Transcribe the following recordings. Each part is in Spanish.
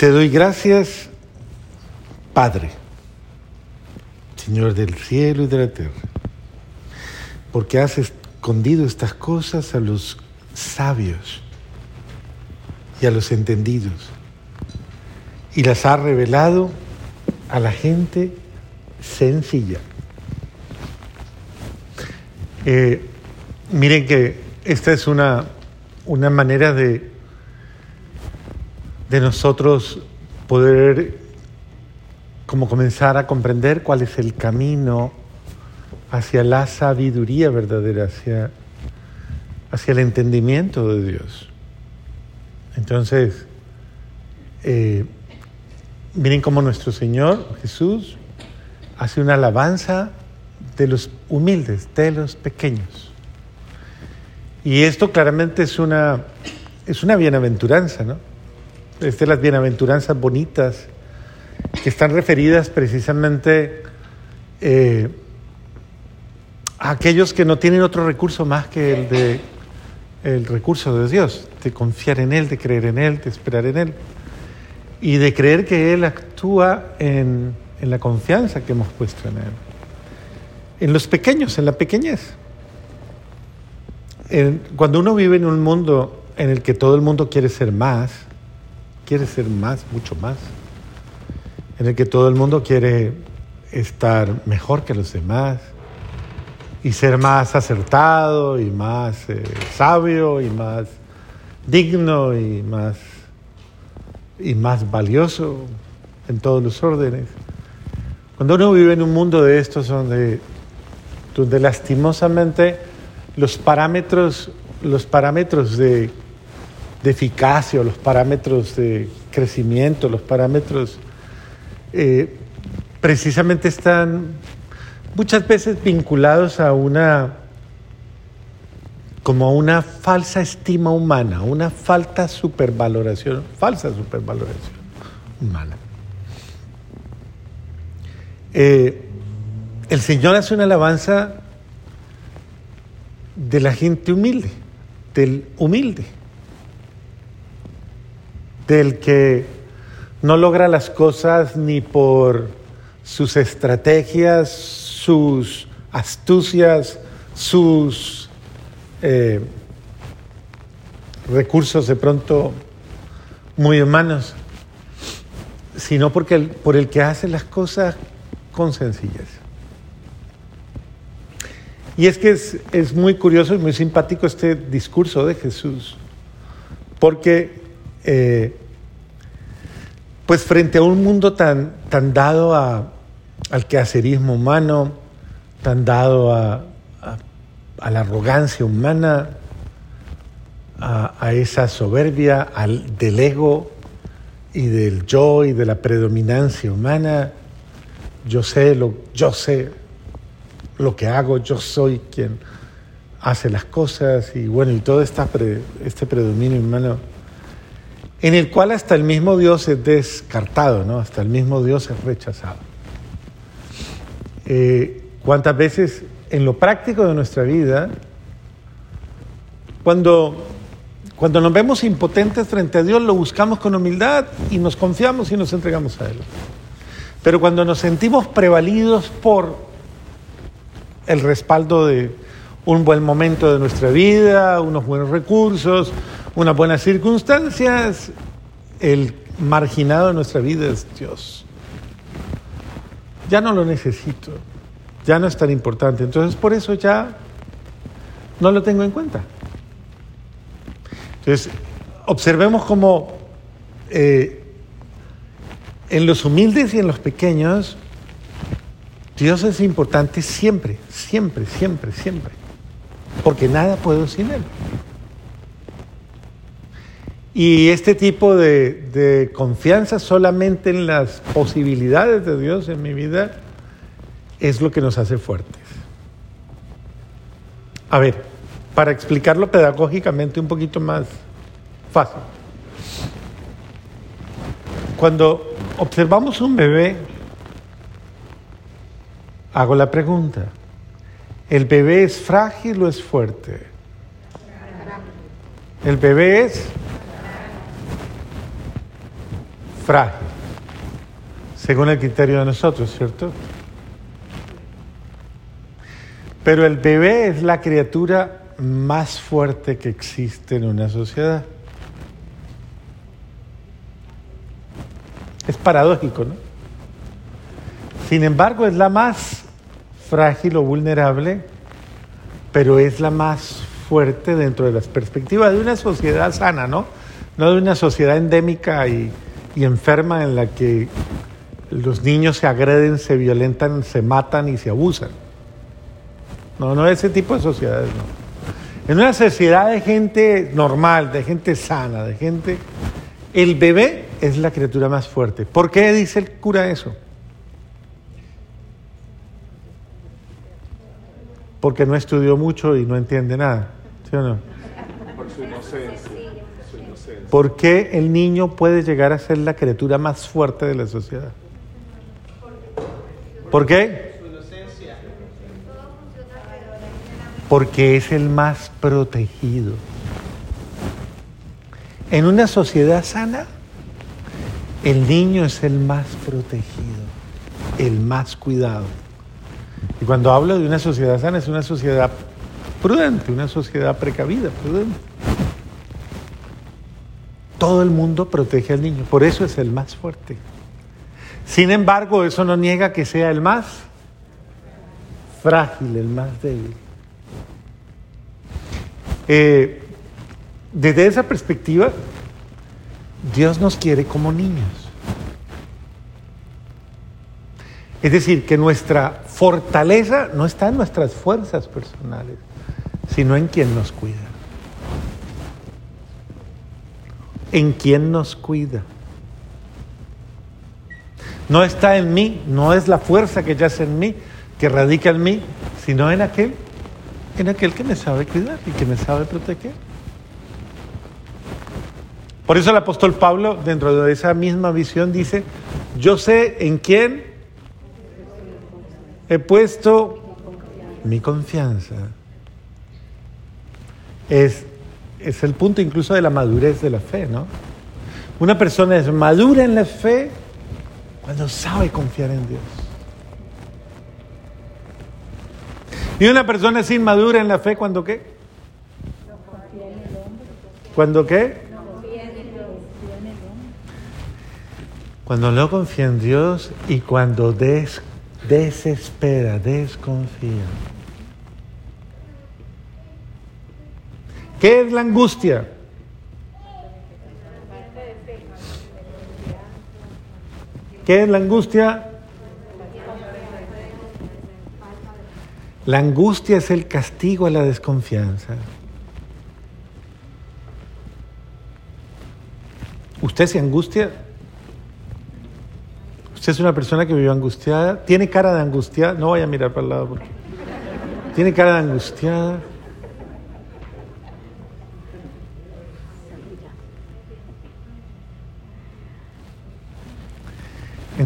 Te doy gracias, Padre, Señor del cielo y de la tierra, porque has escondido estas cosas a los sabios y a los entendidos y las has revelado a la gente sencilla. Eh, miren que esta es una, una manera de, de nosotros poder como comenzar a comprender cuál es el camino hacia la sabiduría verdadera, hacia, hacia el entendimiento de Dios. Entonces, eh, miren cómo nuestro Señor Jesús hace una alabanza de los humildes, de los pequeños. Y esto claramente es una, es una bienaventuranza, ¿no? Es de las bienaventuranzas bonitas que están referidas precisamente eh, a aquellos que no tienen otro recurso más que el de el recurso de Dios, de confiar en Él, de creer en Él, de esperar en Él y de creer que Él actúa en, en la confianza que hemos puesto en Él. En los pequeños, en la pequeñez. cuando uno vive en un mundo en el que todo el mundo quiere ser más, quiere ser más, mucho más, en el que todo el mundo quiere estar mejor que los demás y ser más acertado y más eh, sabio y más digno y más, y más valioso en todos los órdenes. Cuando uno vive en un mundo de estos donde, donde lastimosamente los parámetros, los parámetros de, de eficacia, los parámetros de crecimiento, los parámetros eh, precisamente están muchas veces vinculados a una como a una falsa estima humana, una falta supervaloración, falsa supervaloración humana. Eh, el Señor hace una alabanza de la gente humilde, del humilde, del que no logra las cosas ni por sus estrategias, sus astucias, sus eh, recursos de pronto muy humanos, sino porque por el que hace las cosas con sencillez. Y es que es, es muy curioso y muy simpático este discurso de Jesús, porque eh, pues frente a un mundo tan, tan dado al quehacerismo humano, tan dado a, la arrogancia humana, a, esa soberbia del ego y del yo y de la predominancia humana, yo sé lo, yo sé lo que hago, yo soy quien hace las cosas y bueno, y todo este predominio humano en el cual hasta el mismo Dios es descartado, ¿no? hasta el mismo Dios es rechazado. Eh, ¿Cuántas veces en lo práctico de nuestra vida, cuando, cuando nos vemos impotentes frente a Dios, lo buscamos con humildad y nos confiamos y nos entregamos a Él? Pero cuando nos sentimos prevalidos por el respaldo de un buen momento de nuestra vida, unos buenos recursos, unas buenas circunstancias, el marginado de nuestra vida es Dios. Ya no lo necesito, ya no es tan importante, entonces por eso ya no lo tengo en cuenta. Entonces, observemos cómo eh, en los humildes y en los pequeños, Dios es importante siempre, siempre, siempre, siempre, porque nada puedo sin Él. Y este tipo de, confianza solamente en las posibilidades de Dios en mi vida es lo que nos hace fuertes. A ver, para explicarlo pedagógicamente un poquito más fácil. Cuando observamos un bebé, hago la pregunta, ¿el bebé es frágil o es fuerte? El bebé es frágil, según el criterio de nosotros, ¿cierto? Pero el bebé es la criatura más fuerte que existe en una sociedad. Es paradójico, ¿no? Sin embargo, es la más frágil o vulnerable, pero es la más fuerte dentro de las perspectivas de una sociedad sana, ¿no? No de una sociedad endémica y, y enferma en la que los niños se agreden, se violentan, se matan y se abusan. No, no ese tipo de sociedades, no. En una sociedad de gente normal, de gente sana, de gente... El bebé es la criatura más fuerte. ¿Por qué dice el cura eso? Porque no estudió mucho y no entiende nada, ¿sí o no? Por su inocencia. Su inocencia. ¿Por qué el niño puede llegar a ser la criatura más fuerte de la sociedad? ¿Por qué? Porque es el más protegido. En una sociedad sana, el niño es el más protegido, el más cuidado. Y cuando hablo de una sociedad sana, es una sociedad prudente, una sociedad precavida, prudente. Todo el mundo protege al niño, por eso es el más fuerte. Sin embargo, eso no niega que sea el más frágil, el más débil. Eh, desde esa perspectiva, Dios nos quiere como niños. Es decir, que nuestra fortaleza no está en nuestras fuerzas personales, sino en quien nos cuida. En quien nos cuida. No está en mí, no es la fuerza que yace en mí, que radica en mí, sino en aquel, en aquel que me sabe cuidar y que me sabe proteger. Por eso el apóstol Pablo, dentro de esa misma visión, dice, yo sé en quién he puesto mi confianza. Es, es el punto incluso de la madurez de la fe, ¿no? Una persona es madura en la fe cuando sabe confiar en Dios. Y una persona es inmadura en la fe cuando qué? ¿Cuando qué? Cuando no confía en Dios y cuando des, desespera, desconfía. ¿Qué es la angustia? ¿Qué es la angustia? La angustia es el castigo a la desconfianza. ¿Usted se angustia? Usted es una persona que vive angustiada, tiene cara de angustiada, no vaya a mirar para el lado porque tiene cara de angustiada.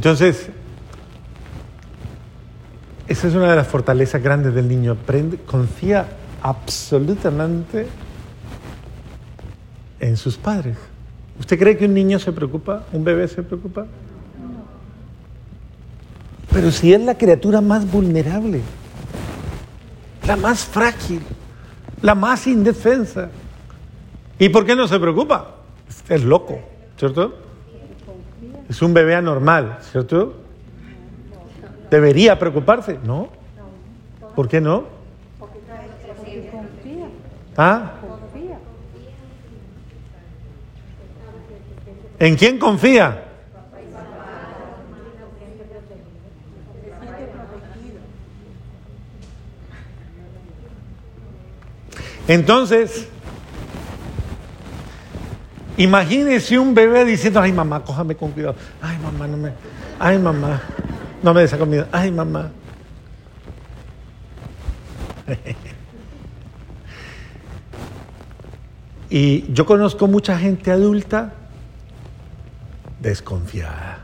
Entonces, esa es una de las fortalezas grandes del niño. Aprende, confía absolutamente en sus padres. ¿Usted cree que un niño se preocupa? ¿Un bebé se preocupa? Pero si es la criatura más vulnerable, la más frágil, la más indefensa. ¿Y por qué no se preocupa? Es loco, ¿cierto? Es un bebé anormal, ¿cierto? ¿Debería preocuparse? No. ¿Por qué no? ¿Ah? ¿En quién confía? Entonces, imagínese un bebé diciendo, ay mamá, cójame con cuidado, ay mamá, no me, ay mamá, no me des comida, ay mamá. y yo conozco mucha gente adulta desconfiada,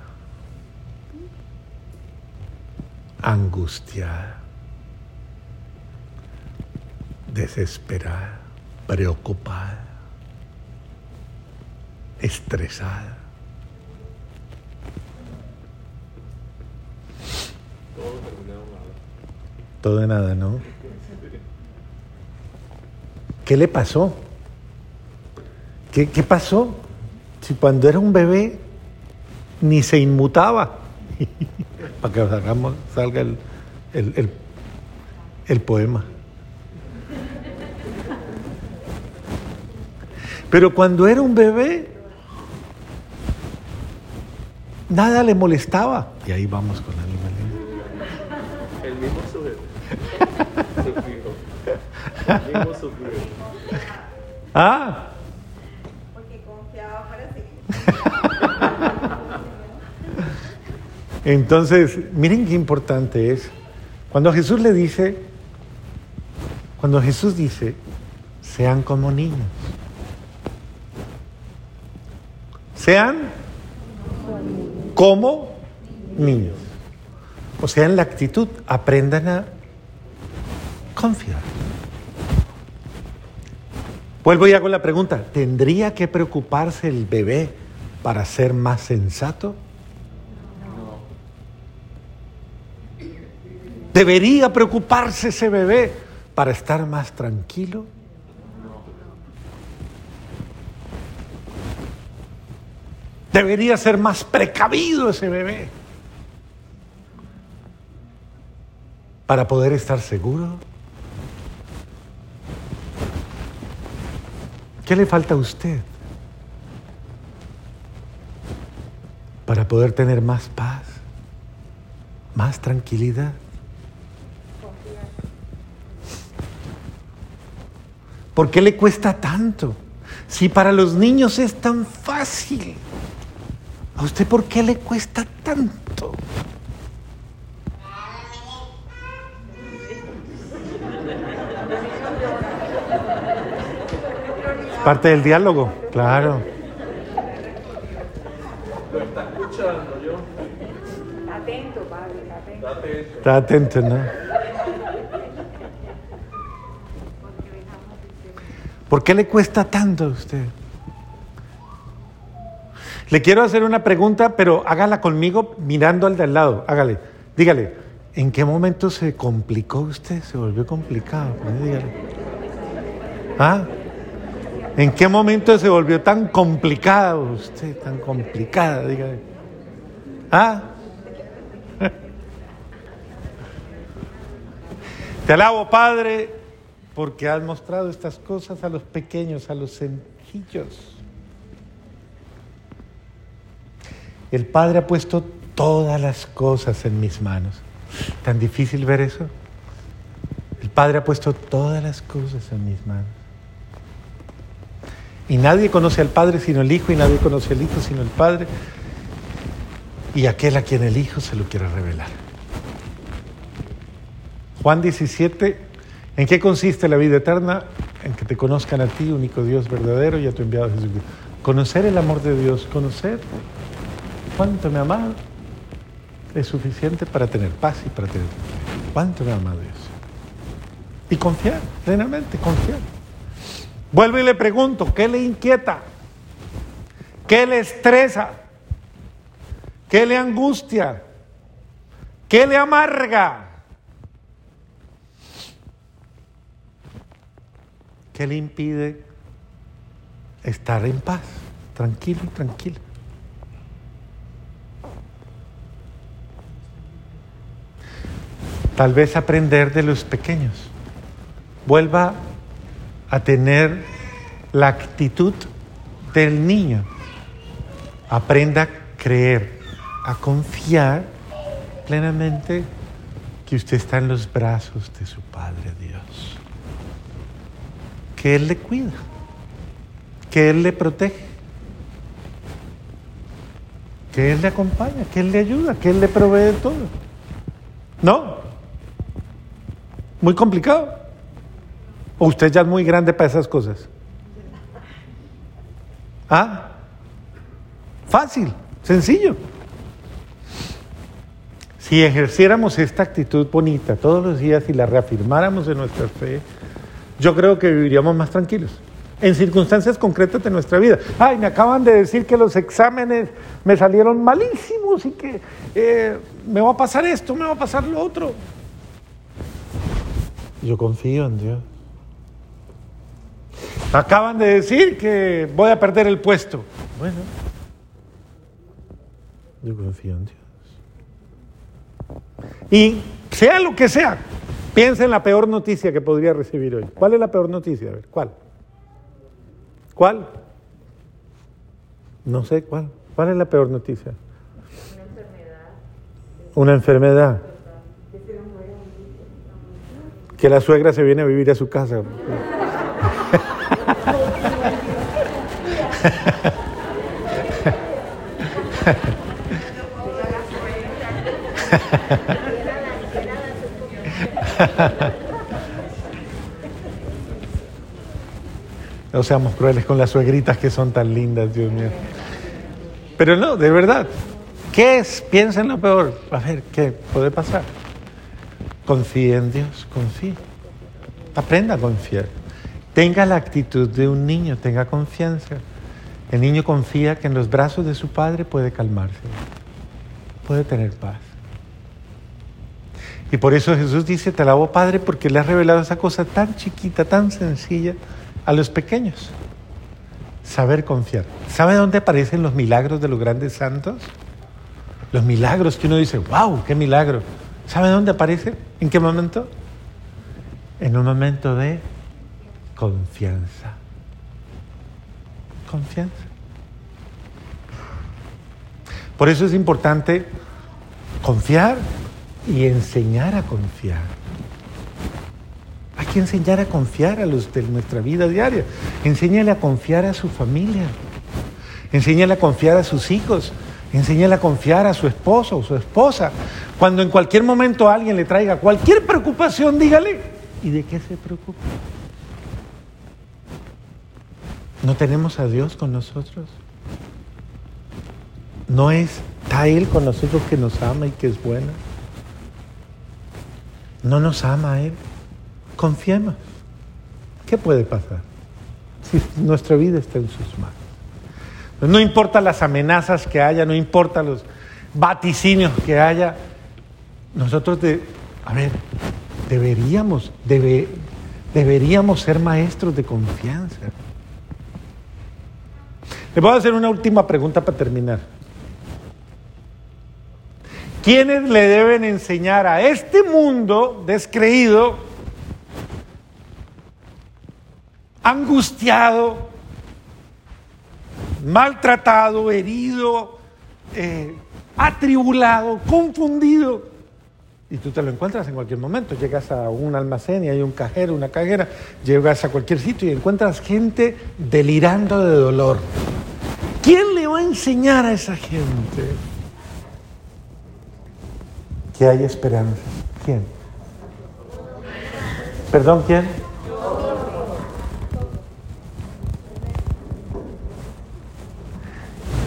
angustiada desesperada, preocupada, estresada. Todo de nada, ¿no? ¿Qué le pasó? ¿Qué, pasó? Si cuando era un bebé ni se inmutaba. Para que salgamos, salga el, el, el poema. Pero cuando era un bebé nada le molestaba. Y ahí vamos con el El mismo sujeto. Sufrió. El mismo sufrió. Ah, Porque confiaba para seguir. entonces, miren qué importante es. Cuando Jesús le dice, cuando Jesús dice, sean como niños. Sean como niños. O sea, en la actitud, aprendan a confiar. Vuelvo y hago la pregunta, ¿tendría que preocuparse el bebé para ser más sensato? ¿Debería preocuparse ese bebé para estar más tranquilo? ¿Debería ser más precavido ese bebé para poder estar seguro? ¿Qué le falta a usted para poder tener más paz, más tranquilidad? ¿Por qué le cuesta tanto? Si para los niños es tan fácil, ¿a usted por qué le cuesta tanto? Es parte del diálogo, claro. Lo está escuchando yo. Atento, padre, atento. Date esto. Está atento, ¿no? ¿Por qué le cuesta tanto a usted? Le quiero hacer una pregunta, pero hágala conmigo mirando al de al lado. Hágale. Dígale, ¿en qué momento se complicó usted? Se volvió complicado. Pues, Dígale. ¿Ah? ¿En qué momento se volvió tan complicado usted? Tan complicada, dígale. ¿Ah? Te alabo, Padre, porque has mostrado estas cosas a los pequeños, a los sencillos. El Padre ha puesto todas las cosas en mis manos. ¿Tan difícil ver eso? El Padre ha puesto todas las cosas en mis manos. Y nadie conoce al Padre sino el Hijo, y nadie conoce al Hijo sino el Padre, y aquel a quien el Hijo se lo quiere revelar. Juan 17, ¿en qué consiste la vida eterna? En que te conozcan a ti, único Dios verdadero, y a tu enviado Jesucristo. Conocer el amor de Dios, conocer cuánto me ha amado, es suficiente para tener paz y para tener cuánto me ha amado Dios. Y confiar, plenamente, confiar. Vuelvo y le pregunto, ¿qué le inquieta? ¿Qué le estresa? ¿Qué le angustia? ¿Qué le amarga? ¿Qué le impide estar en paz, tranquilo y tranquilo? Tal vez aprender de los pequeños. Vuelva a tener la actitud del niño. Aprenda a creer, a confiar plenamente que usted está en los brazos de su Padre Dios. Que Él le cuida, que Él le protege, que Él le acompaña, que Él le ayuda, que Él le provee de todo. ¿No? Muy complicado. ¿O usted ya es muy grande para esas cosas? ¿Ah? Fácil, sencillo. Si ejerciéramos esta actitud bonita todos los días y la reafirmáramos en nuestra fe, yo creo que viviríamos más tranquilos en circunstancias concretas de nuestra vida. Ay, me acaban de decir que los exámenes me salieron malísimos y que eh, me va a pasar esto, me va a pasar lo otro. Yo confío en Dios. Acaban de decir que voy a perder el puesto. Bueno, yo confío en Dios. Y sea lo que sea, piensa en la peor noticia que podría recibir hoy. ¿Cuál es la peor noticia? A ver, ¿cuál? ¿Cuál? No sé cuál. ¿Cuál es la peor noticia? Una enfermedad. Que la suegra se viene a vivir a su casa. No seamos crueles con las suegritas que son tan lindas, Dios mío. Pero no, de verdad. ¿Qué es? Piensa en lo peor. A ver, ¿qué puede pasar? Confíe en Dios, confíe. Aprenda a confiar. Tenga la actitud de un niño, tenga confianza. El niño confía que en los brazos de su padre puede calmarse, puede tener paz. Y por eso Jesús dice, te alabo Padre, porque le has revelado esa cosa tan chiquita, tan sencilla a los pequeños. Saber confiar. ¿Sabe dónde aparecen los milagros de los grandes santos? Los milagros que uno dice, wow, qué milagro. ¿Sabe dónde aparece? ¿En qué momento? En un momento de confianza. Confianza. Por eso es importante confiar y enseñar a confiar. Hay que enseñar a confiar a los de nuestra vida diaria. Enséñale a confiar a su familia. Enséñale a confiar a sus hijos. Enséñale a confiar a su esposo o su esposa. Cuando en cualquier momento alguien le traiga cualquier preocupación, dígale, ¿y de qué se preocupa? ¿No tenemos a Dios con nosotros? ¿No está Él con nosotros que nos ama y que es bueno? ¿No nos ama Él? Confiemos. ¿Qué puede pasar si nuestra vida está en sus manos? No importa las amenazas que haya, no importa los vaticinios que haya, nosotros, de, a ver, deberíamos, debe, deberíamos ser maestros de confianza. Le voy a hacer una última pregunta para terminar. ¿Quiénes le deben enseñar a este mundo descreído, angustiado, maltratado, herido, eh, atribulado, confundido? Y tú te lo encuentras en cualquier momento. Llegas a un almacén y hay un cajero, una cajera, llegas a cualquier sitio y encuentras gente delirando de dolor. ¿Quién le va a enseñar a esa gente que hay esperanza? ¿Quién? ¿Perdón, quién?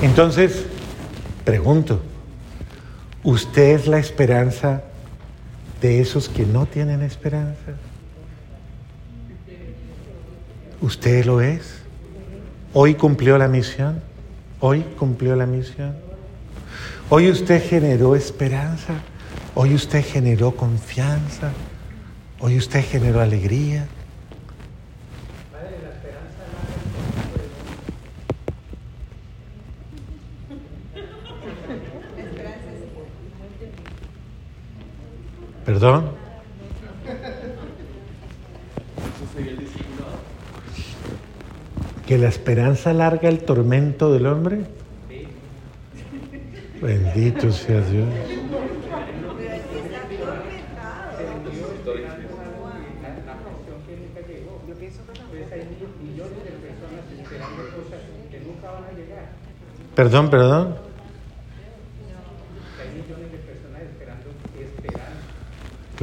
Entonces, pregunto, ¿usted es la esperanza de esos que no tienen esperanza? ¿Usted lo es? ¿Hoy cumplió la misión? ¿Hoy cumplió la misión? ¿Hoy usted generó esperanza? ¿Hoy usted generó confianza? ¿Hoy usted generó alegría? ¿Perdón? ¿Que la esperanza larga el tormento del hombre? Bendito sea Dios. Perdón, perdón.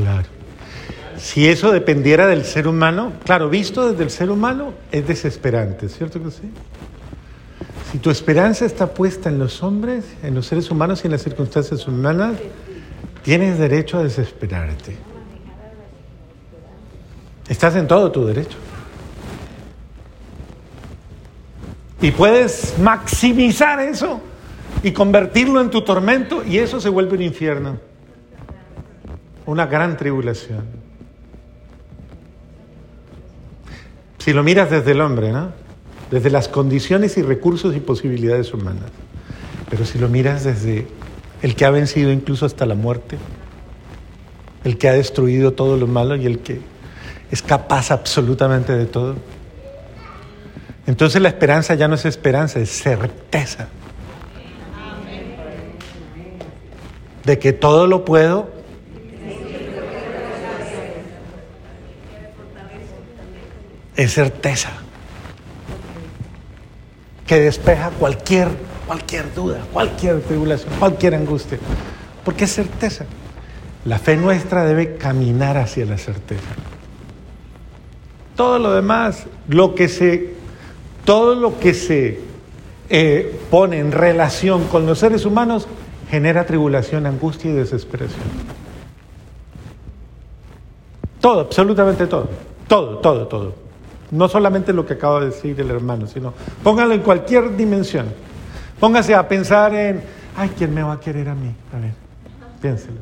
Claro. Si eso dependiera del ser humano, claro, visto desde el ser humano, es desesperante, ¿cierto que sí? Si tu esperanza está puesta en los hombres, en los seres humanos y en las circunstancias humanas, tienes derecho a desesperarte. Estás en todo tu derecho. Y puedes maximizar eso y convertirlo en tu tormento y eso se vuelve un infierno, una gran tribulación. Si lo miras desde el hombre, ¿no? Desde las condiciones y recursos y posibilidades humanas. Pero si lo miras desde el que ha vencido incluso hasta la muerte, el que ha destruido todo lo malo y el que es capaz absolutamente de todo. Entonces la esperanza ya no es esperanza, es certeza. De que todo lo puedo. Es certeza. Que despeja cualquier, cualquier duda, cualquier tribulación, cualquier angustia. Porque es certeza. La fe nuestra debe caminar hacia la certeza. Todo lo demás, lo que se, todo lo que se eh, pone en relación con los seres humanos, genera tribulación, angustia y desesperación. Todo, absolutamente todo. Todo, todo, todo. No solamente lo que acaba de decir el hermano, sino póngalo en cualquier dimensión. Póngase a pensar en, ay, ¿quién me va a querer a mí? A ver, piénselo.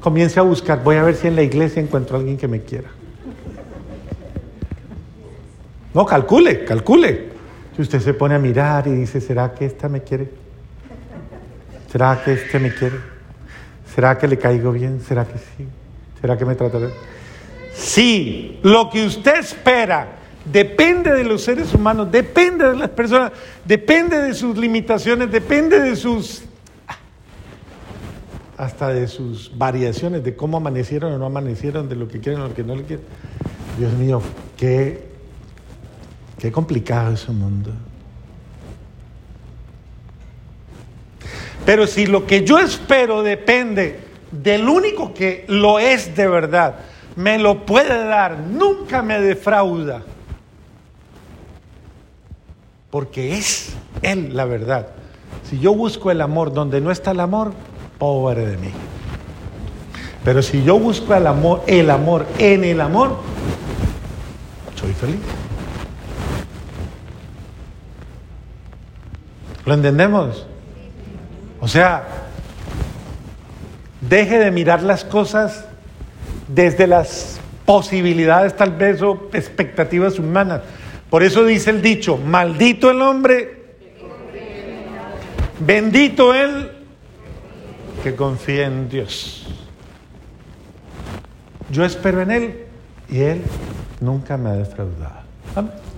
Comience a buscar, voy a ver si en la iglesia encuentro a alguien que me quiera. No, calcule, calcule. Si usted se pone a mirar y dice, ¿será que esta me quiere? ¿Será que este me quiere? ¿Será que le caigo bien? ¿Será que sí? ¿Será que me trata bien? Sí, lo que usted espera depende de los seres humanos, depende de las personas, depende de sus limitaciones, depende de sus hasta de sus variaciones, de cómo amanecieron o no amanecieron, de lo que quieren o lo que no le quieren. Dios mío, qué, qué complicado es el mundo. Pero si lo que yo espero depende del único que lo es de verdad, me lo puede dar, nunca me defrauda. Porque es Él la verdad. Si yo busco el amor donde no está el amor, pobre de mí. Pero si yo busco el amor, el amor en el amor, soy feliz. ¿Lo entendemos? O sea, deje de mirar las cosas desde las posibilidades tal vez o expectativas humanas. Por eso dice el dicho, maldito el hombre, bendito él que confía en Dios. Yo espero en Él y Él nunca me ha defraudado. Amén.